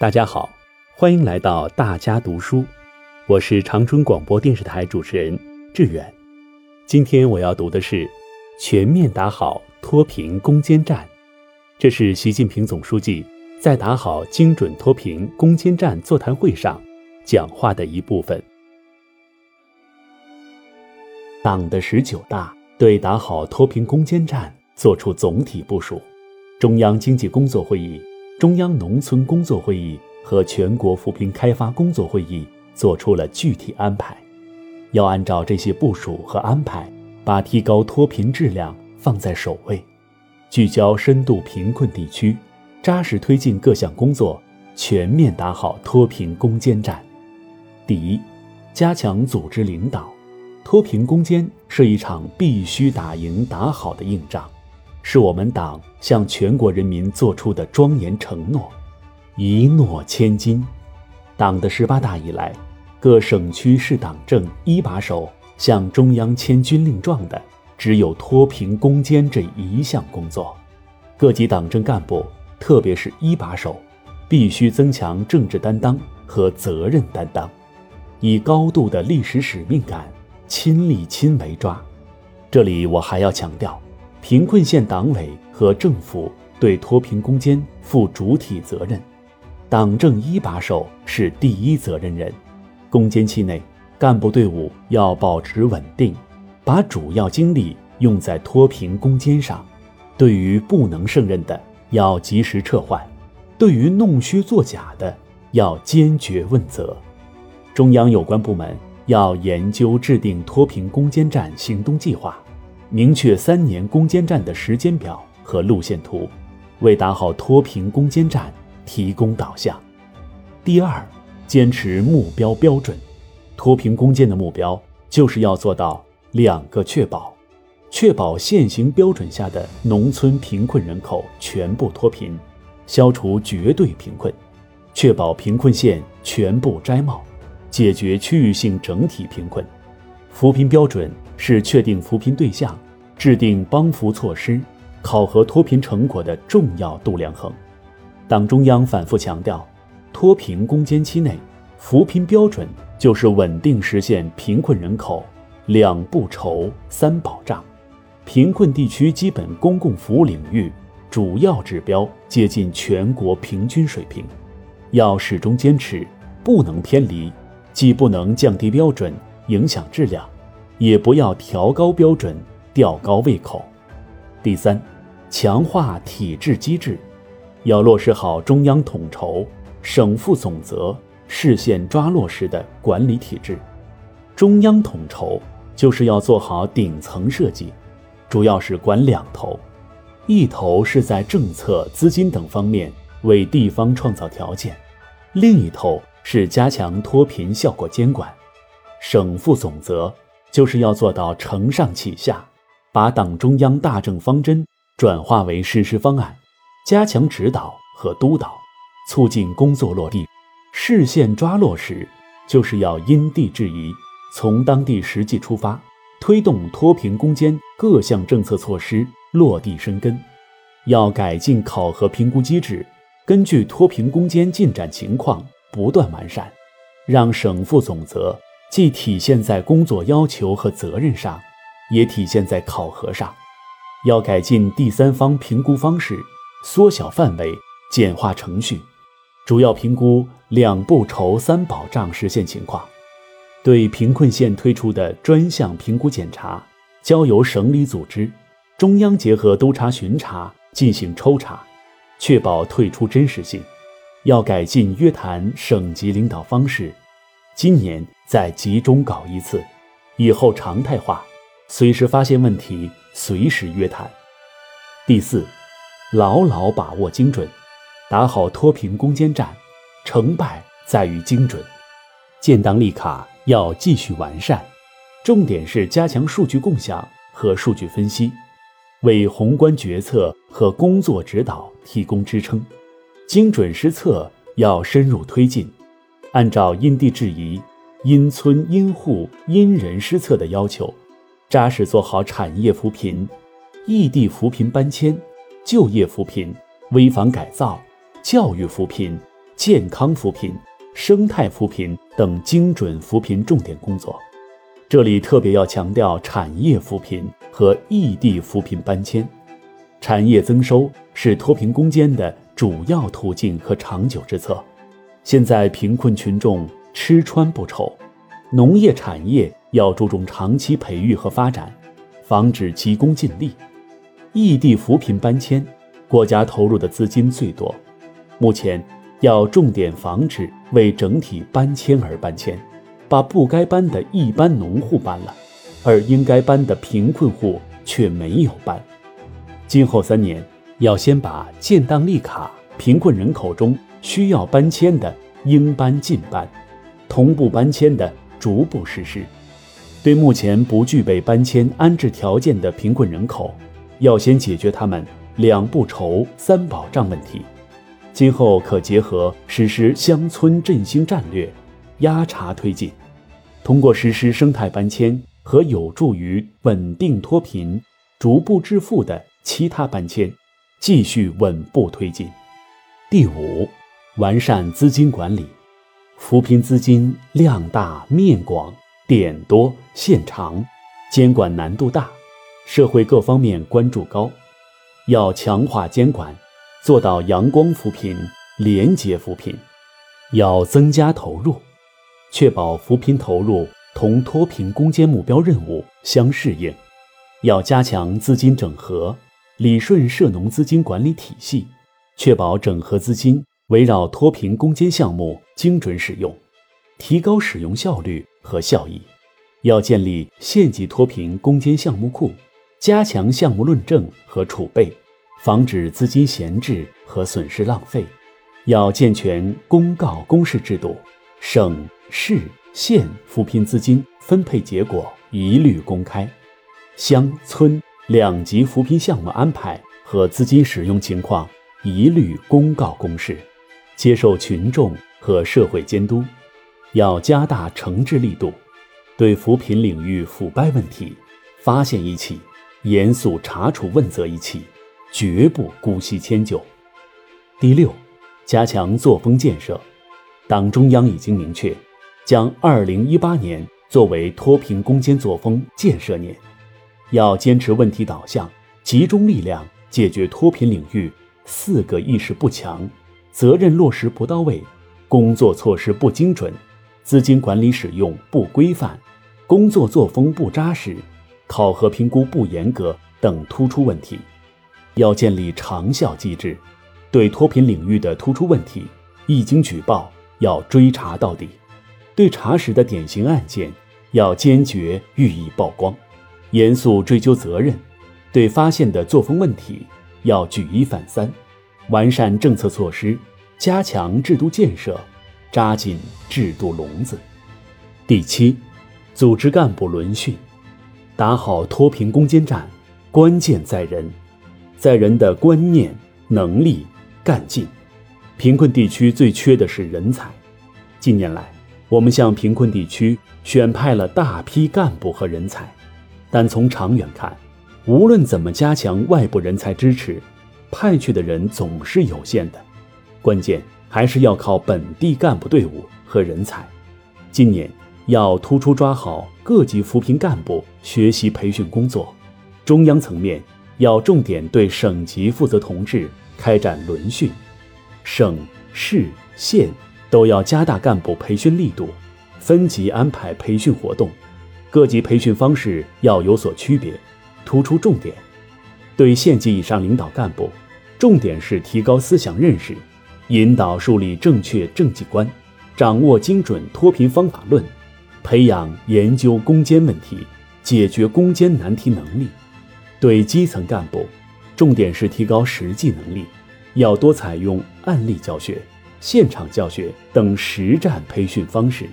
大家好，欢迎来到大家读书，我是长春广播电视台主持人志远。今天我要读的是《全面打好脱贫攻坚战》，这是习近平总书记在打好精准脱贫攻坚战座谈会上讲话的一部分。党的十九大对打好脱贫攻坚战作出总体部署，中央经济工作会议。中央农村工作会议和全国扶贫开发工作会议作出了具体安排，要按照这些部署和安排，把提高脱贫质量放在首位，聚焦深度贫困地区，扎实推进各项工作，全面打好脱贫攻坚战。第一，加强组织领导，脱贫攻坚是一场必须打赢打好的硬仗。是我们党向全国人民作出的庄严承诺，一诺千金。党的十八大以来，各省区市党政一把手向中央签军令状的，只有脱贫攻坚这一项工作。各级党政干部，特别是一把手，必须增强政治担当和责任担当，以高度的历史使命感，亲力亲为抓。这里我还要强调。贫困县党委和政府对脱贫攻坚负主体责任，党政一把手是第一责任人。攻坚期内，干部队伍要保持稳定，把主要精力用在脱贫攻坚上。对于不能胜任的，要及时撤换；对于弄虚作假的，要坚决问责。中央有关部门要研究制定脱贫攻坚战行动计划。明确三年攻坚战的时间表和路线图，为打好脱贫攻坚战提供导向。第二，坚持目标标准，脱贫攻坚的目标就是要做到两个确保：确保现行标准下的农村贫困人口全部脱贫，消除绝对贫困；确保贫困县全部摘帽，解决区域性整体贫困。扶贫标准。是确定扶贫对象、制定帮扶措施、考核脱贫成果的重要度量衡。党中央反复强调，脱贫攻坚期内，扶贫标准就是稳定实现贫困人口两不愁、三保障，贫困地区基本公共服务领域主要指标接近全国平均水平。要始终坚持，不能偏离，既不能降低标准，影响质量。也不要调高标准，吊高胃口。第三，强化体制机制，要落实好中央统筹、省负总责、市县抓落实的管理体制。中央统筹就是要做好顶层设计，主要是管两头：一头是在政策、资金等方面为地方创造条件；另一头是加强脱贫效果监管。省负总责。就是要做到承上启下，把党中央大政方针转化为实施方案，加强指导和督导，促进工作落地。市县抓落实，就是要因地制宜，从当地实际出发，推动脱贫攻坚各项政策措施落地生根。要改进考核评估机制，根据脱贫攻坚进展情况不断完善，让省负总责。既体现在工作要求和责任上，也体现在考核上。要改进第三方评估方式，缩小范围，简化程序，主要评估两不愁三保障实现情况。对贫困县推出的专项评估检查，交由省里组织，中央结合督查巡查进行抽查，确保退出真实性。要改进约谈省级领导方式。今年再集中搞一次，以后常态化，随时发现问题，随时约谈。第四，牢牢把握精准，打好脱贫攻坚战，成败在于精准。建档立卡要继续完善，重点是加强数据共享和数据分析，为宏观决策和工作指导提供支撑。精准施策要深入推进。按照因地制宜、因村因户因人施策的要求，扎实做好产业扶贫、异地扶贫搬迁、就业扶贫、危房改造、教育扶贫、健康扶贫、生态扶贫等精准扶贫重点工作。这里特别要强调产业扶贫和异地扶贫搬迁。产业增收是脱贫攻坚的主要途径和长久之策。现在贫困群众吃穿不愁，农业产业要注重长期培育和发展，防止急功近利。异地扶贫搬迁，国家投入的资金最多。目前要重点防止为整体搬迁而搬迁，把不该搬的一般农户搬了，而应该搬的贫困户却没有搬。今后三年，要先把建档立卡贫困人口中需要搬迁的应搬尽搬，同步搬迁的逐步实施。对目前不具备搬迁安置条件的贫困人口，要先解决他们两不愁、三保障问题。今后可结合实施乡村振兴战略，压茬推进，通过实施生态搬迁和有助于稳定脱贫、逐步致富的。其他搬迁继续稳步推进。第五，完善资金管理。扶贫资金量大、面广、点多、线长，监管难度大，社会各方面关注高，要强化监管，做到阳光扶贫、廉洁扶贫。要增加投入，确保扶贫投入同脱贫攻坚目标任务相适应。要加强资金整合。理顺涉农资金管理体系，确保整合资金围绕脱贫攻坚项目精准使用，提高使用效率和效益。要建立县级脱贫攻坚项目库，加强项目论证和储备，防止资金闲置和损失浪费。要健全公告公示制度，省市县扶贫资金分配结果一律公开，乡村。两级扶贫项目安排和资金使用情况一律公告公示，接受群众和社会监督。要加大惩治力度，对扶贫领域腐败问题，发现一起，严肃查处问责一起，绝不姑息迁就。第六，加强作风建设。党中央已经明确，将二零一八年作为脱贫攻坚作风建设年。要坚持问题导向，集中力量解决脱贫领域四个意识不强、责任落实不到位、工作措施不精准、资金管理使用不规范、工作作风不扎实、考核评估不严格等突出问题。要建立长效机制，对脱贫领域的突出问题，一经举报要追查到底；对查实的典型案件，要坚决予以曝光。严肃追究责任，对发现的作风问题要举一反三，完善政策措施，加强制度建设，扎紧制度笼子。第七，组织干部轮训，打好脱贫攻坚战，关键在人，在人的观念、能力、干劲。贫困地区最缺的是人才。近年来，我们向贫困地区选派了大批干部和人才。但从长远看，无论怎么加强外部人才支持，派去的人总是有限的。关键还是要靠本地干部队伍和人才。今年要突出抓好各级扶贫干部学习培训工作，中央层面要重点对省级负责同志开展轮训，省市县都要加大干部培训力度，分级安排培训活动。各级培训方式要有所区别，突出重点。对县级以上领导干部，重点是提高思想认识，引导树立正确政绩观，掌握精准脱贫方法论，培养研究攻坚问题、解决攻坚难题能力。对基层干部，重点是提高实际能力，要多采用案例教学、现场教学等实战培训方式，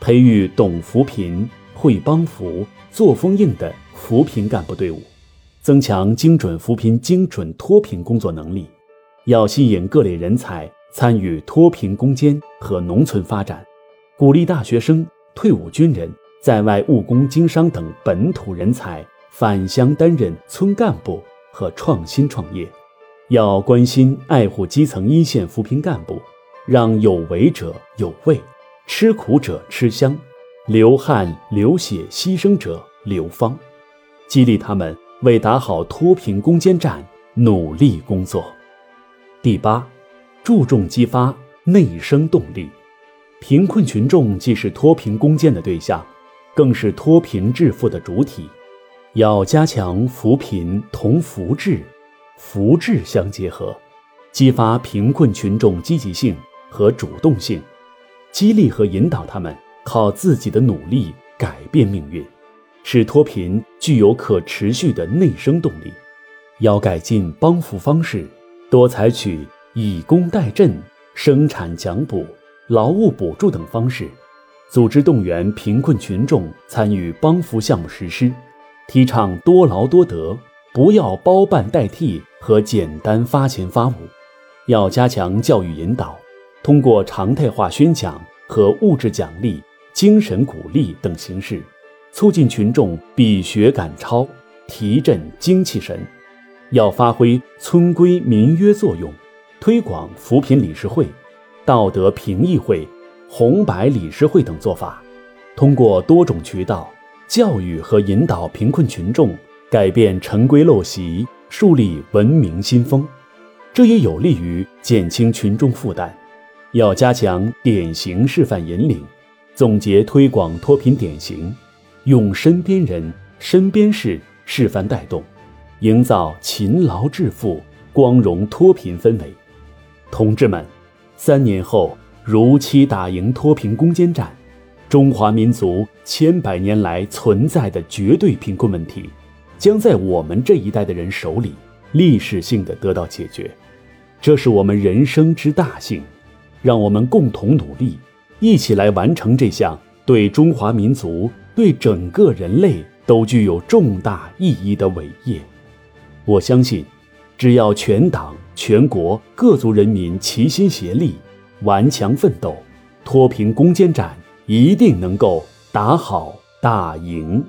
培育懂扶贫。会帮扶、作风硬的扶贫干部队伍，增强精准扶贫、精准脱贫工作能力。要吸引各类人才参与脱贫攻坚和农村发展，鼓励大学生、退伍军人、在外务工、经商等本土人才返乡担任村干部和创新创业。要关心爱护基层一线扶贫干部，让有为者有味，吃苦者吃香，流汗流血牺牲者流芳，激励他们为打好脱贫攻坚战努力工作。第八，注重激发内生动力。贫困群众既是脱贫攻坚的对象，更是脱贫致富的主体。要加强扶贫同扶志、扶志相结合，激发贫困群众积极性和主动性，激励和引导他们靠自己的努力改变命运，使脱贫具有可持续的内生动力。要改进帮扶方式，多采取以工代赈、生产奖补、劳务补助等方式，组织动员贫困群众参与帮扶项目实施。提倡多劳多得，不要包办代替和简单发钱发物，要加强教育引导，通过常态化宣讲和物质奖励、精神鼓励等形式，促进群众比学赶超，提振精气神。要发挥村规民约作用，推广扶贫理事会、道德评议会、红白理事会等做法，通过多种渠道。教育和引导贫困群众改变陈规陋习，树立文明新风，这也有利于减轻群众负担。要加强典型示范引领，总结推广脱贫典型，用身边人、身边事示范带动，营造勤劳致富、光荣脱贫氛围。同志们，三年后如期打赢脱贫攻坚战。中华民族千百年来存在的绝对贫困问题，将在我们这一代的人手里历史性的得到解决，这是我们人生之大幸，让我们共同努力，一起来完成这项对中华民族、对整个人类都具有重大意义的伟业。我相信，只要全党全国各族人民齐心协力、顽强奋斗，脱贫攻坚战。一定能够打好大赢。